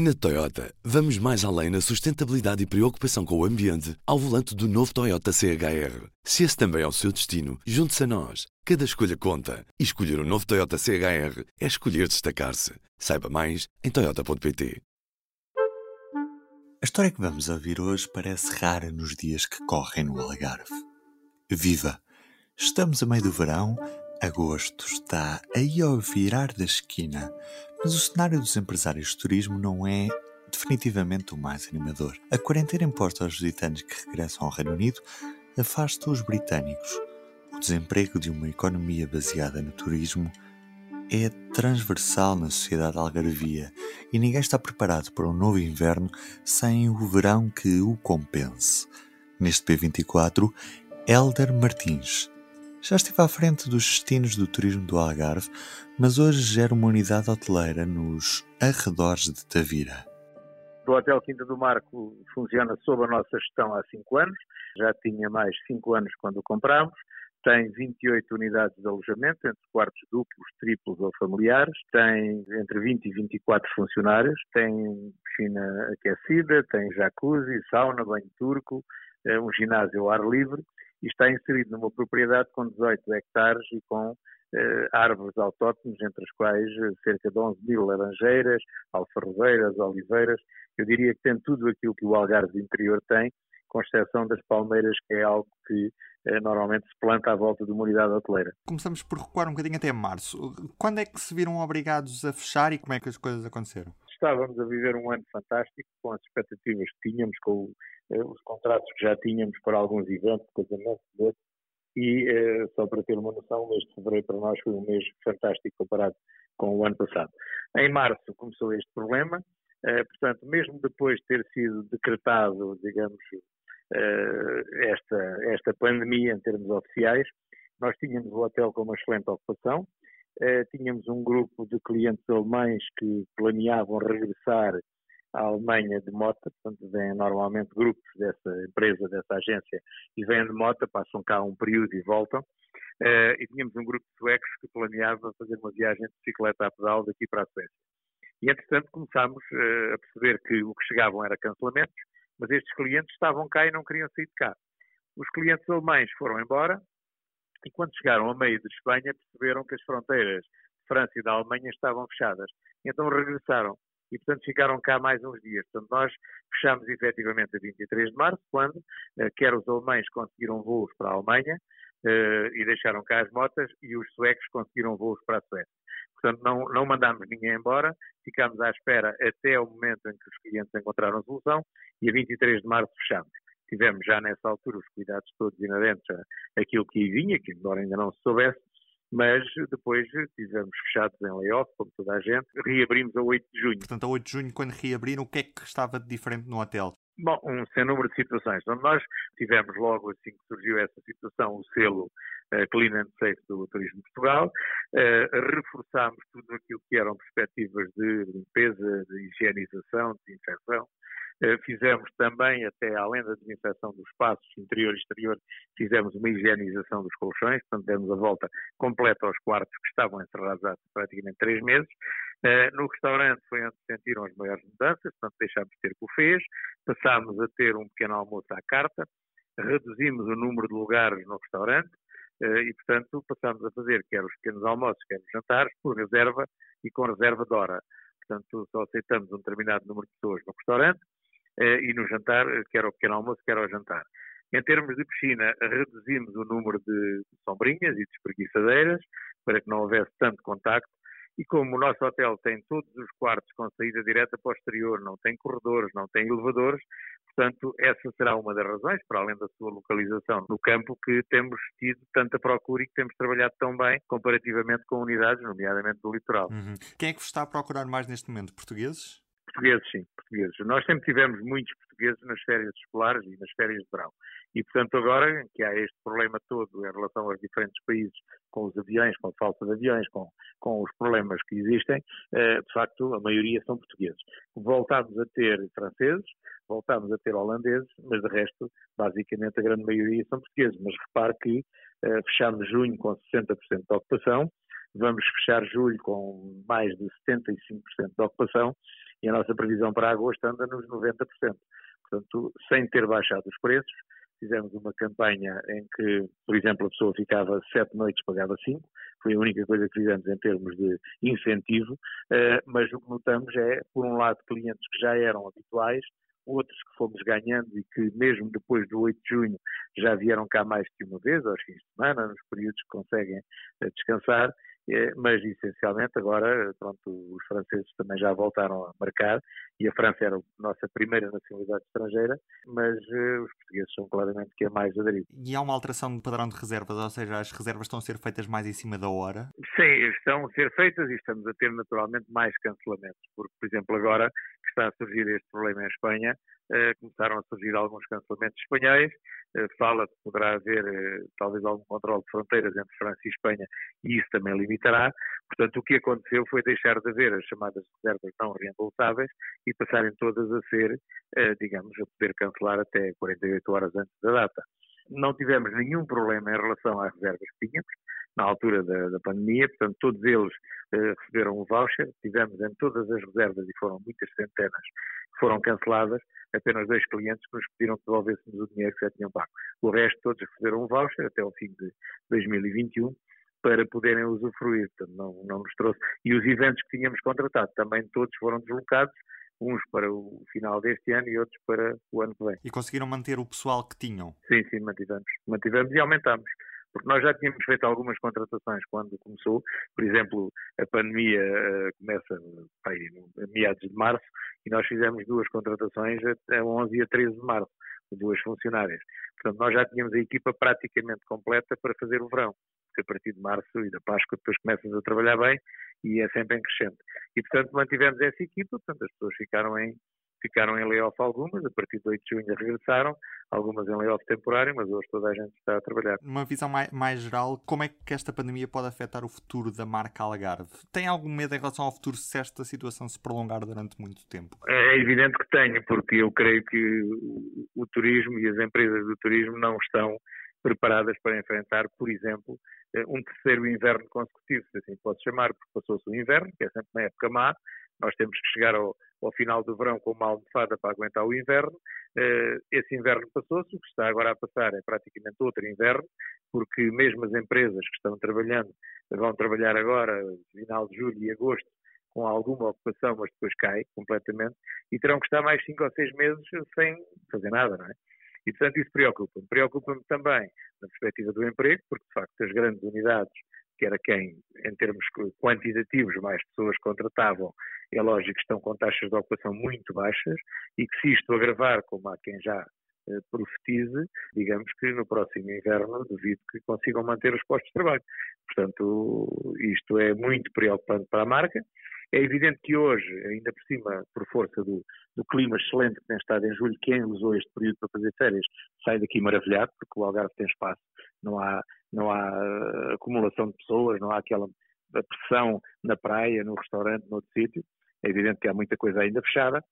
Na Toyota, vamos mais além na sustentabilidade e preocupação com o ambiente ao volante do novo Toyota CHR. Se esse também é o seu destino, junte-se a nós. Cada escolha conta. E escolher o um novo Toyota CHR é escolher destacar-se. Saiba mais em Toyota.pt. A história que vamos ouvir hoje parece rara nos dias que correm no Algarve. Viva! Estamos a meio do verão, agosto está aí ao virar da esquina mas o cenário dos empresários de turismo não é definitivamente o mais animador. A quarentena imposta aos visitantes que regressam ao Reino Unido afasta os britânicos. O desemprego de uma economia baseada no turismo é transversal na sociedade algarvia e ninguém está preparado para um novo inverno sem o verão que o compense. Neste P24, Elder Martins, já estive à frente dos destinos do turismo do Algarve, mas hoje gera uma unidade hoteleira nos arredores de Tavira. O Hotel Quinta do Marco funciona sob a nossa gestão há 5 anos, já tinha mais 5 anos quando o comprámos, tem 28 unidades de alojamento, entre quartos duplos, triplos ou familiares, tem entre 20 e 24 funcionários, tem piscina aquecida, tem jacuzzi, sauna, banho turco, eh, um ginásio ao ar livre e está inserido numa propriedade com 18 hectares e com eh, árvores autóctones, entre as quais eh, cerca de 11 mil laranjeiras, alfarrobeiras, oliveiras. Eu diria que tem tudo aquilo que o Algarve interior tem, com exceção das palmeiras, que é algo que eh, normalmente se planta à volta de uma unidade hoteleira. Começamos por recuar um bocadinho até março. Quando é que se viram obrigados a fechar e como é que as coisas aconteceram? Estávamos a viver um ano fantástico, com as expectativas que tínhamos, com eh, os contratos que já tínhamos para alguns eventos, casamentos, e eh, só para ter uma noção, o mês de fevereiro para nós foi um mês fantástico comparado com o ano passado. Em março começou este problema, eh, portanto, mesmo depois de ter sido decretado, digamos, esta, esta pandemia em termos oficiais, nós tínhamos o hotel com uma excelente ocupação, tínhamos um grupo de clientes alemães que planeavam regressar à Alemanha de moto, portanto vêm normalmente grupos dessa empresa, dessa agência, e vêm de moto, passam cá um período e voltam. Uh, e tínhamos um grupo de suecos que planeava fazer uma viagem de bicicleta a pedal daqui para a Suécia. E, entretanto, começámos uh, a perceber que o que chegavam era cancelamentos, mas estes clientes estavam cá e não queriam sair de cá. Os clientes alemães foram embora e, quando chegaram a meio de Espanha, perceberam que as fronteiras de França e da Alemanha estavam fechadas. Então regressaram e, portanto, ficaram cá mais uns dias. Portanto, nós fechamos efetivamente a 23 de março, quando eh, quer os alemães conseguiram voos para a Alemanha eh, e deixaram cá as motas, e os suecos conseguiram voos para a Suécia. Portanto, não, não mandámos ninguém embora, ficámos à espera até o momento em que os clientes encontraram solução e a 23 de março fechamos. Tivemos já nessa altura os cuidados todos inerentes àquilo que vinha, que embora ainda não se soubesse, mas depois tivemos fechados em layoff, como toda a gente, reabrimos a 8 de junho. Portanto, a 8 de junho, quando reabriram, o que é que estava de diferente no hotel? Bom, um sem número de situações. Então, nós tivemos logo, assim que surgiu essa situação, o selo uh, Clean and Safe do Turismo de Portugal, uh, reforçámos tudo aquilo que eram perspectivas de limpeza, de higienização, de desinfecção, eh, fizemos também, até além da desinfecção dos espaços interior e exterior, fizemos uma higienização dos colchões, portanto demos a volta completa aos quartos que estavam encerrados há praticamente três meses. Eh, no restaurante foi onde se sentiram as maiores mudanças, portanto deixámos de ter bufês, passámos a ter um pequeno almoço à carta, reduzimos o número de lugares no restaurante, eh, e, portanto, passámos a fazer quer os pequenos almoços, quer os jantares, por reserva e com reserva de hora. Portanto, só aceitamos um determinado número de pessoas no restaurante, eh, e no jantar, eh, quer ao pequeno almoço, quer ao jantar. Em termos de piscina, reduzimos o número de sombrinhas e de espreguiçadeiras para que não houvesse tanto contacto. E como o nosso hotel tem todos os quartos com saída direta para o exterior, não tem corredores, não tem elevadores, portanto, essa será uma das razões, para além da sua localização no campo, que temos tido tanta procura e que temos trabalhado tão bem comparativamente com unidades, nomeadamente do litoral. Uhum. Quem é que vos está a procurar mais neste momento? Portugueses? Portugueses, sim, portugueses. Nós sempre tivemos muitos portugueses nas férias escolares e nas férias de verão. E, portanto, agora que há este problema todo em relação aos diferentes países, com os aviões, com a falta de aviões, com, com os problemas que existem, eh, de facto, a maioria são portugueses. Voltámos a ter franceses, voltámos a ter holandeses, mas de resto, basicamente, a grande maioria são portugueses. Mas repare que eh, fechámos junho com 60% de ocupação, vamos fechar julho com mais de 75% de ocupação e a nossa previsão para agosto anda nos 90%. Portanto, sem ter baixado os preços, fizemos uma campanha em que, por exemplo, a pessoa ficava sete noites, pagava cinco, foi a única coisa que fizemos em termos de incentivo, eh, mas o que notamos é, por um lado, clientes que já eram habituais, outros que fomos ganhando e que mesmo depois do 8 de junho já vieram cá mais que uma vez, aos fins de semana, nos períodos que conseguem eh, descansar, mas essencialmente agora, pronto, os franceses também já voltaram a marcar e a França era a nossa primeira nacionalidade estrangeira, mas uh, os portugueses são claramente que é mais aderido. E há uma alteração de padrão de reservas, ou seja, as reservas estão a ser feitas mais em cima da hora? Sim, estão a ser feitas e estamos a ter naturalmente mais cancelamentos, porque, por exemplo, agora que está a surgir este problema em Espanha, uh, começaram a surgir alguns cancelamentos espanhóis, fala que poderá haver talvez algum controle de fronteiras entre França e Espanha e isso também limitará, portanto o que aconteceu foi deixar de haver as chamadas reservas não reembolsáveis e passarem todas a ser, eh, digamos, a poder cancelar até 48 horas antes da data. Não tivemos nenhum problema em relação às reservas que tínhamos, na altura da, da pandemia, portanto, todos eles eh, receberam o voucher, tivemos em todas as reservas, e foram muitas centenas, que foram canceladas, apenas dois clientes que nos pediram que devolvêssemos o dinheiro que já tinham pago. O resto, todos receberam o voucher até o fim de 2021, para poderem usufruir, portanto, não, não nos trouxe. E os eventos que tínhamos contratado também todos foram deslocados uns para o final deste ano e outros para o ano que vem. E conseguiram manter o pessoal que tinham? Sim, sim, mantivemos. Mantivemos e aumentamos. Porque nós já tínhamos feito algumas contratações quando começou. Por exemplo, a pandemia uh, começa a meados de março e nós fizemos duas contratações a 11 e a 13 de março, duas funcionárias. Portanto, nós já tínhamos a equipa praticamente completa para fazer o verão a partir de março e da Páscoa depois começas a trabalhar bem e é sempre em crescente. E, portanto, mantivemos essa equipa, portanto, as pessoas ficaram em, ficaram em layoff algumas, a partir de 8 de junho regressaram, algumas em layoff temporário, mas hoje toda a gente está a trabalhar. Numa visão mais, mais, geral, como é que esta pandemia pode afetar o futuro da marca Algarve? Tem algum medo em relação ao futuro se esta situação se prolongar durante muito tempo? É evidente que tenho, porque eu creio que o, o turismo e as empresas do turismo não estão preparadas para enfrentar, por exemplo, eh, um terceiro inverno consecutivo, se assim pode chamar, porque passou-se o inverno, que é sempre uma época má, nós temos que chegar ao, ao final do verão com uma almofada para aguentar o inverno. Uh, esse inverno passou-se, o que está agora a passar é praticamente outro inverno, porque mesmo as empresas que estão trabalhando vão trabalhar agora, final de julho e agosto, com alguma ocupação, mas depois cai completamente, e terão que estar mais cinco ou seis meses sem fazer nada, não é? E, portanto, isso preocupa-me. Preocupa-me também na perspectiva do emprego, porque, de facto, as grandes unidades, que era quem, em termos quantitativos, mais pessoas contratavam, é lógico que estão com taxas de ocupação muito baixas e que se isto agravar, como há quem já eh, profetize, digamos que no próximo inverno duvido que consigam manter os postos de trabalho. Portanto, isto é muito preocupante para a marca é evidente que hoje, ainda por cima, por força do, do, clima excelente que tem estado em julho, quem usou este período para fazer férias sai daqui maravilhado, porque o Algarve tem espaço, não há, não há eh, acumulação de pessoas, não há aquela pressão na praia, no restaurante, no outro sítio. É evidente que há muita coisa ainda fechada,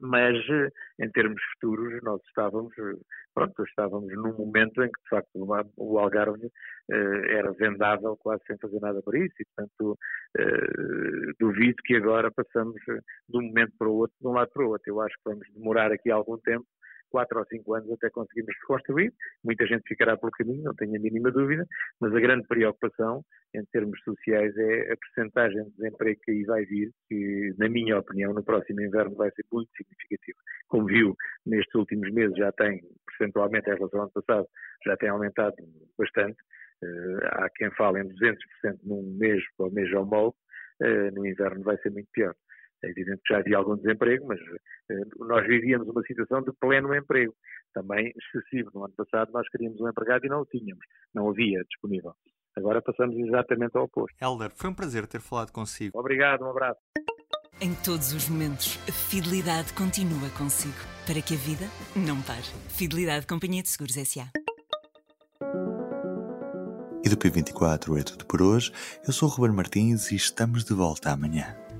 mas eh, em termos futuros nós estávamos, eh, pronto, estávamos num momento em que de facto o Algarve eh, era vendável quase sem fazer nada para isso e portanto duvido que agora passamos de um momento para o outro, de um lado para o outro. Eu acho que vamos demorar aqui algum tempo quatro ou cinco anos até conseguirmos reconstruir. Muita gente ficará pelo caminho, não tenho a mínima dúvida, mas a grande preocupação em termos sociais é a percentagem de desemprego que aí vai vir, que, na minha opinião, no próximo inverno vai ser muito significativo. Como viu, nestes últimos meses já tem, percentualmente em relação ao ano passado, já tem aumentado bastante. Uh, há quem fale em 200% num mês para o mês homólogo, uh, no inverno vai ser muito pior. É evidente que já havia algum desemprego, mas eh, nós vivíamos uma situação de pleno emprego, também excessivo. No ano passado nós queríamos um empregado e não o tínhamos, não havia disponível. Agora passamos exatamente ao oposto. Helder, foi um prazer ter falado consigo. Obrigado, um abraço. Em todos os momentos, a fidelidade continua consigo, para que a vida não pare. Fidelidade Companhia de Seguros S.A. E do P24 é tudo por hoje. Eu sou o Ruben Martins e estamos de volta amanhã.